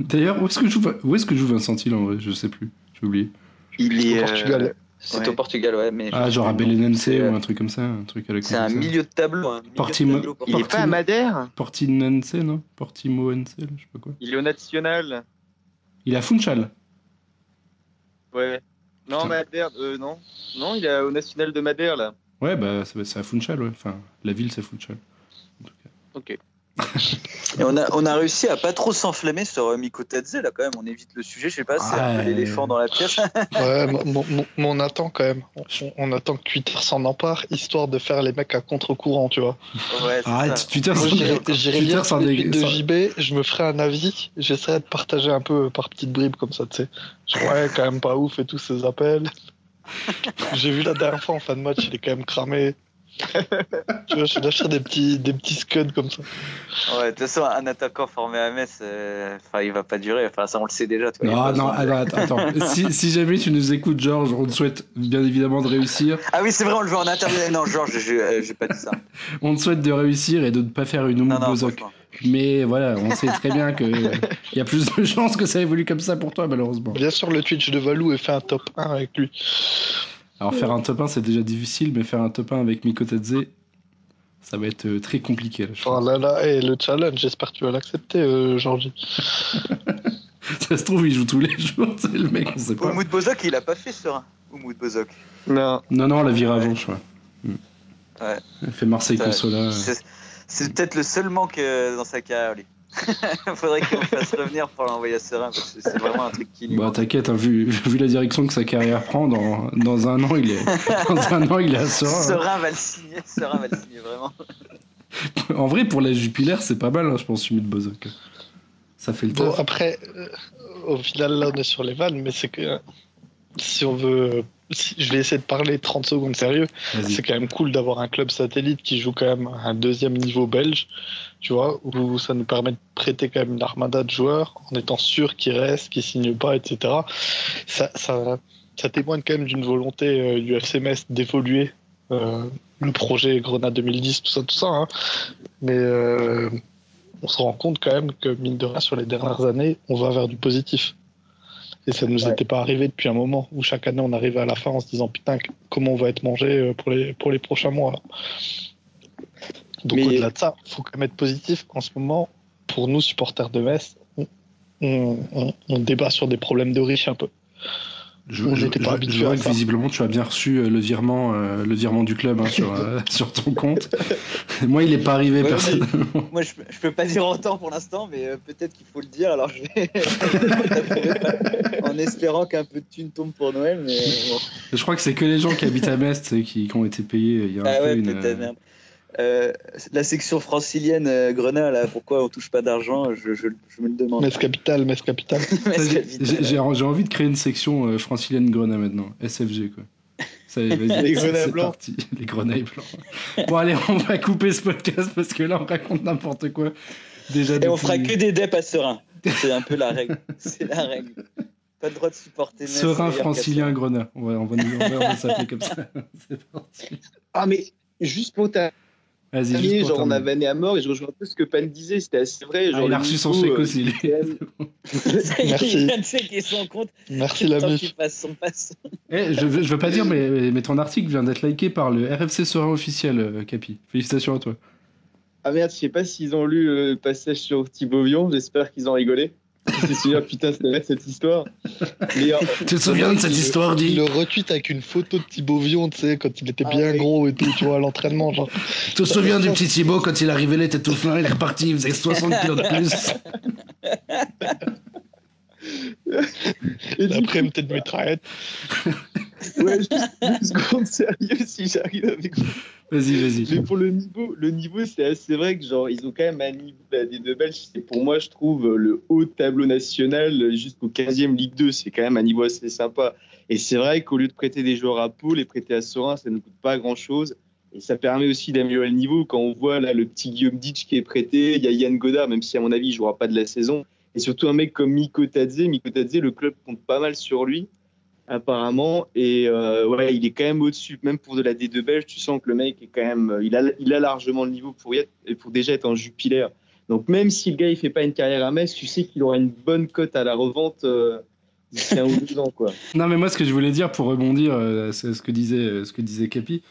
D'ailleurs, où est-ce que joue, où est-ce que joue Vincent Hill en vrai? Je sais plus, j'ai oublié. Il est Au Portugal. C'est Ouais. au Portugal, ouais. Mais Ah, genre à Belenense C'est, euh, ou un truc comme ça, un truc à la C'est un milieu de tableau. Un milieu de Portimo- tableau Il est pas à Madère Portinense, non? Portimoense, je sais pas quoi. Il est au national. Il a Funchal. Ouais. Non, Putain. Madère, euh, non. Non, il est au national de Madère là. Ouais, bah c'est c'est à Funchal, ouais. Enfin, la ville, c'est Funchal. Ok. Et on a, on a réussi à pas trop s'enflammer sur euh, Miko Tadze, là quand même. On évite le sujet, je sais pas, c'est un peu l'éléphant dans la pièce. Ouais, *laughs* mais on, attend quand même. On, on attend que Twitter s'en empare, histoire de faire les mecs à contre-courant, tu vois. ouais, Arrête, ça. Twitter, j'irai lire dég- tweets de JB, je me ferai un avis, j'essaierai de partager un peu par petites bribes comme ça, tu sais. Ouais, quand même pas ouf et tous ces appels. *laughs* J'ai vu la dernière fois en fin de match, il est quand même cramé. Tu vois, je lâcherai des petits, des petits scuds comme ça. Ouais, de toute façon, un attaquant formé à Metz, euh, enfin, il va pas durer. Enfin, ça, on le sait déjà. Non, non, attends, attends. *laughs* si, si jamais tu nous écoutes, Georges, on te souhaite bien évidemment de réussir. Ah oui, c'est vrai, on le veut en interview. Non, Georges, je- euh, j'ai pas dit ça. *laughs* On te souhaite de réussir et de ne pas faire une franchement. Mais voilà, on sait très bien que euh, il y a plus de *laughs* chances que ça évolue comme ça pour toi, malheureusement. Bien sûr, le Twitch de Valou et fait un top 1 avec lui. Alors faire un top 1, c'est déjà difficile, mais faire un top 1 avec Miko Tadze, ça va être euh, très compliqué. Là, je Oh pense. là là, et le challenge, j'espère que tu vas l'accepter, euh, Georgie. *laughs* Ça se trouve, il joue tous les jours, c'est le mec, on sait pas. Oumoud Bozok, il a pas fait serein. Oumoud Bozok. Non. Non, non, on l'a viré avant, je crois. Mm. Ouais. Il fait Marseille Consola. C'est peut-être le seul manque euh, dans sa carrière, lui. *laughs* Faudrait qu'on le fasse revenir pour l'envoyer à Serein parce que c'est vraiment un truc qui Bah t'inquiète, hein, vu, vu la direction que sa carrière prend, dans, dans un an il est *laughs* dans un an il est à Serein. hein. Serein va le signer, Serein va le signer vraiment. En vrai pour la Jupiler c'est pas mal hein, je pense Humid Bozok. Ça fait le Bon, taf. après, euh, au final, là, on est sur les vannes, mais c'est que euh, si on veut. si- je vais essayer de parler 30 secondes sérieux. C'est quand même cool d'avoir un club satellite qui joue quand même à un deuxième niveau belge, tu vois, où ça nous permet de prêter quand même une armada de joueurs en étant sûr qu'ils restent, qu'ils signent pas, etc. Ça, ça, ça témoigne quand même d'une volonté euh, du FC Metz d'évoluer. euh, le projet Grenade 2010, tout ça, tout ça. hein. Mais euh, on se rend compte quand même que, mine de rien, sur les dernières années, on va vers du positif. Et ça ne nous Ouais. était pas arrivé depuis un moment où chaque année on arrivait à la fin en se disant putain, comment on va être mangé pour les, pour les prochains mois. là. Donc Mais- au-delà de ça, il faut quand même être positif. En ce moment, pour nous, supporters de Metz, on, on- on- on débat sur des problèmes de riches un peu. Je, on je- n'était pas je- habitué je vois que visiblement tu as bien reçu euh, le virement euh, le virement du club hein, sur, euh, *laughs* sur ton compte. *laughs* Moi il est pas arrivé Ouais, personnellement. Moi, je, je peux pas dire autant pour l'instant, mais euh, peut-être qu'il faut le dire. Alors, je vais *laughs* en espérant qu'un peu de thunes tombe pour Noël. Mais bon. Je crois que c'est que les gens qui habitent à Metz qui, qui ont été payés. Il y a un Ah peu ouais, une, peut-être, euh, la section francilienne euh, Grenat, là, pourquoi on touche pas d'argent je, je, je me le demande. Metz Capital, Metz Capital. J'ai envie de créer une section euh, francilienne Grenat maintenant, SFG quoi. Ça, y est, vas-y, *laughs* Les c'est- grenats blancs. parti. *laughs* Les grenats blancs. Bon allez, on va couper ce podcast parce que là on raconte n'importe quoi. Déjà Et on fera que des deps à Serein. C'est un peu la règle. *laughs* C'est la règle. Pas le droit de supporter Metz, Serein francilien. Grenat. On va, on va, nous- on va- on va s'appeler comme ça. C'est parti. Ah, mais juste pour ta Vas-y, Et juste pour genre, on a vanné à mort et je rejoins un peu ce que Pan disait, c'était assez vrai. Ah, Genre, il a reçu son chèque euh, aussi, *laughs* Merci. il vient de checker son compte. Merci la passe son passe. Eh, je, veux, je veux pas dire, mais, mais ton article vient d'être liké par le RFC Serein officiel, euh, Capi. Félicitations à toi. Ah merde, je sais pas s'ils ont lu le passage sur Thibaut Vion, j'espère qu'ils ont rigolé. Je me souviens, putain, c'était vrai cette histoire. Mais, euh, Tu te souviens de cette histoire, Il dit le retweet avec une photo de Thibaut Vion, tu sais, quand il était Ah bien oui. gros et tout, tu vois, à l'entraînement, genre. Tu te souviens du petit Thibaut quand il arrivait, il était tout plein, il est reparti, il faisait 60 kilos de plus. *laughs* *laughs* et Après, une tête de mitraillette. *laughs* Ouais, juste deux secondes *laughs* sérieux si j'arrive avec vous. Vas-y, vas-y. Mais pour le niveau, le niveau, c'est assez vrai que genre ils ont quand même un niveau là, des deux Belges. C'est pour moi, je trouve le haut tableau national jusqu'au 15e Ligue 2, c'est quand même un niveau assez sympa. Et c'est vrai qu'au lieu de prêter des joueurs à Pau, les prêter à Sorin, ça ne coûte pas grand-chose. Et ça permet aussi d'améliorer le niveau. Quand on voit là le petit Guillaume Ditch qui est prêté, il y a Yann Godard, même si à mon avis il jouera pas de la saison. Et surtout un mec comme Miko Tadze. Miko Tadze, le club compte pas mal sur lui apparemment. Et euh, il est quand même au-dessus. Même pour de la D2 belge, tu sens que le mec est quand même, euh, il a, largement le niveau pour être, pour déjà être en Jupiler. Donc même si le gars il fait pas une carrière à Metz, tu sais qu'il aura une bonne cote à la revente euh, un *laughs* ou deux ans quoi. Non, mais moi, ce que je voulais dire pour rebondir, euh, c'est ce que disait, euh, ce que disait Capi.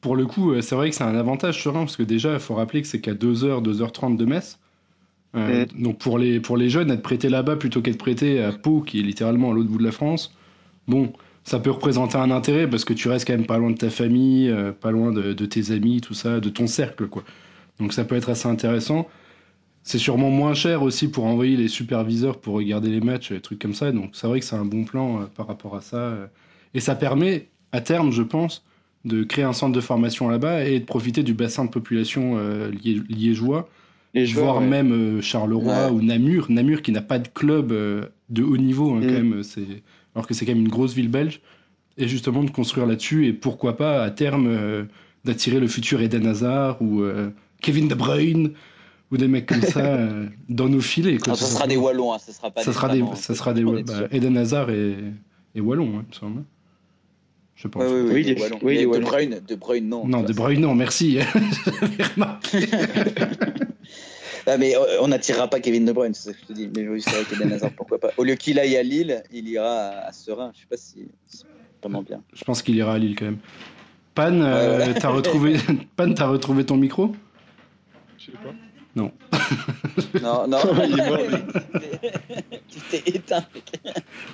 Pour le coup, c'est vrai que c'est un avantage serein, parce que déjà, il faut rappeler que c'est qu'à 2h, 2h30 de Metz. Euh, Donc pour les, pour les jeunes, être prêté là-bas plutôt qu'être prêté à Pau, qui est littéralement à l'autre bout de la France, bon, ça peut représenter un intérêt parce que tu restes quand même pas loin de ta famille, euh, pas loin de, de tes amis, tout ça, de ton cercle, quoi. Donc ça peut être assez intéressant. C'est sûrement moins cher aussi pour envoyer les superviseurs pour regarder les matchs, des trucs comme ça. Donc c'est vrai que c'est un bon plan euh, par rapport à ça. euh. Et ça permet, à terme, je pense, de créer un centre de formation là-bas et de profiter du bassin de population euh, lié- liégeois Les voire ouais. même euh, Charleroi Ouais. ou Namur. Namur qui n'a pas de club euh, de haut niveau, hein, Mm. quand même, c'est... alors que c'est quand même une grosse ville belge. Et justement de construire là-dessus et pourquoi pas à terme euh, d'attirer le futur Eden Hazard ou euh, Kevin De Bruyne ou des mecs comme ça *laughs* euh, dans nos filets. Quoi, Non, ça sera des. Wallons, hein, ça sera pas Ça des sera des, ça hein, sera des bah. Eden Hazard et, et Wallon, hein, il me semble. Je pense. Ouais, ouais, Oui, des Wallons. oui, les de Wallons. Bruyne, de Bruyne, non. Non, De Bruyne, non, merci. *laughs* J'avais remarqué. *laughs* Ah, mais euh, on n'attirera pas Kevin De Bruyne, c'est ce que je te dis. Mais oui, c'est vrai qu'Eden Hazard, pourquoi pas. Au lieu qu'il aille à Lille, il ira à, Serein. Je sais pas si c'est vraiment bien. Je pense qu'il ira à Lille quand même. Pan, euh, t'as retrouvé, *laughs* Pan, t'as retrouvé ton micro? Je sais pas. Non, *laughs* non. *laughs* Il est mort, tu t'es éteint.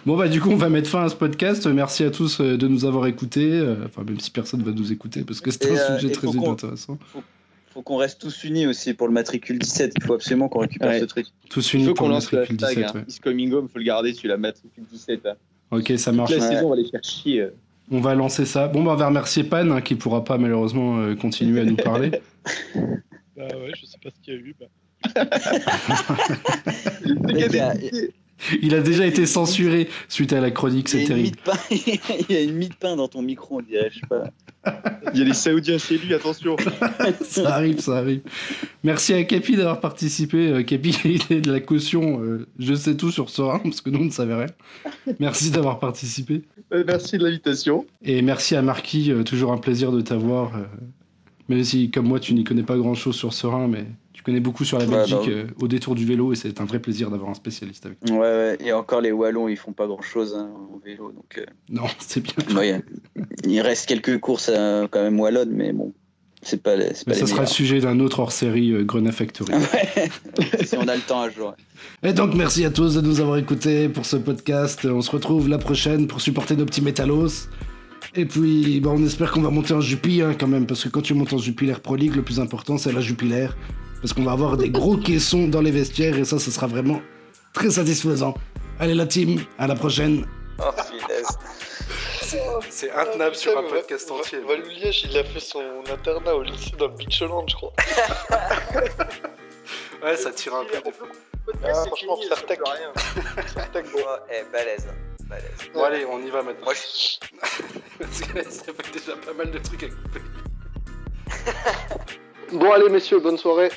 Bon bah du coup on va mettre fin à ce podcast. Merci à tous euh, de nous avoir écoutés. Enfin même si personne va nous écouter parce que c'est un euh, sujet et très faut intéressant. Faut qu'on reste tous unis aussi pour le matricule 17. Il faut absolument qu'on récupère Ouais. ce truc. Tous Il unis faut pour qu'on le lance le matricule hashtag. 17. Hein. ouais. Is coming home, faut le garder, tu la matricule 17. Hein. Ok ça marche. Toute la Ouais. saison, on va les faire chier. euh. On va lancer ça. Bon bah on va remercier Pan hein, qui pourra pas malheureusement euh, continuer à nous parler. *laughs* Bah ouais, je sais pas ce qu'il y a eu. Bah. *laughs* Il a- déjà été censuré suite à la chronique, c'est terrible. *laughs* il y a une mie de pain dans ton micro, on dirait. Je sais pas. *laughs* Il y a les Saoudiens chez lui, attention. *laughs* ça arrive, ça arrive. Merci à Capi d'avoir participé. Euh, Capi, *laughs* il est de la caution. euh, je sais tout sur Sorin parce que nous on ne savait rien. Merci d'avoir participé. Euh, Merci de l'invitation. Et merci à Marquis, euh, toujours un plaisir de t'avoir. Même si, comme moi, tu n'y connais pas grand-chose sur Serein, mais tu connais beaucoup sur la Ouais, Belgique bah oui. euh, au détour du vélo, et c'est un vrai plaisir d'avoir un spécialiste avec toi. Ouais, ouais. Et encore, les Wallons, ils font pas grand chose en vélo. Donc, euh, Non, *laughs* c'est bien. ouais, il reste quelques courses euh, quand même wallonnes, mais bon, c'est pas, les- pas Mais ça sera le sujet d'un autre hors-série euh, Grenat Factory. *laughs* Ouais, si on a le temps un jour. Et donc, merci à tous de nous avoir écoutés pour ce podcast. On se retrouve la prochaine pour supporter nos petits métallos. Et puis, bah, on espère qu'on va monter en Jupi hein, quand même, parce que quand tu montes en Jupiler Pro League, le plus important, c'est la Jupiler. Parce qu'on va avoir des gros caissons dans les vestiaires, et ça, ce sera vraiment très satisfaisant. Allez, la team, à la prochaine. Oh, finesse. C'est Putain, mais Val- Val Liège, il a fait son internat au lycée dans le Beachland, je crois. *laughs* Ouais, ça tire un peu. Ah, franchement, Sartek. Sartek, bon. eh, balèze. Balèze. Bon, allez, on y va maintenant. Moi, je- *laughs* Parce que ça fait déjà pas mal de trucs à couper. Bon, allez, messieurs, bonne soirée.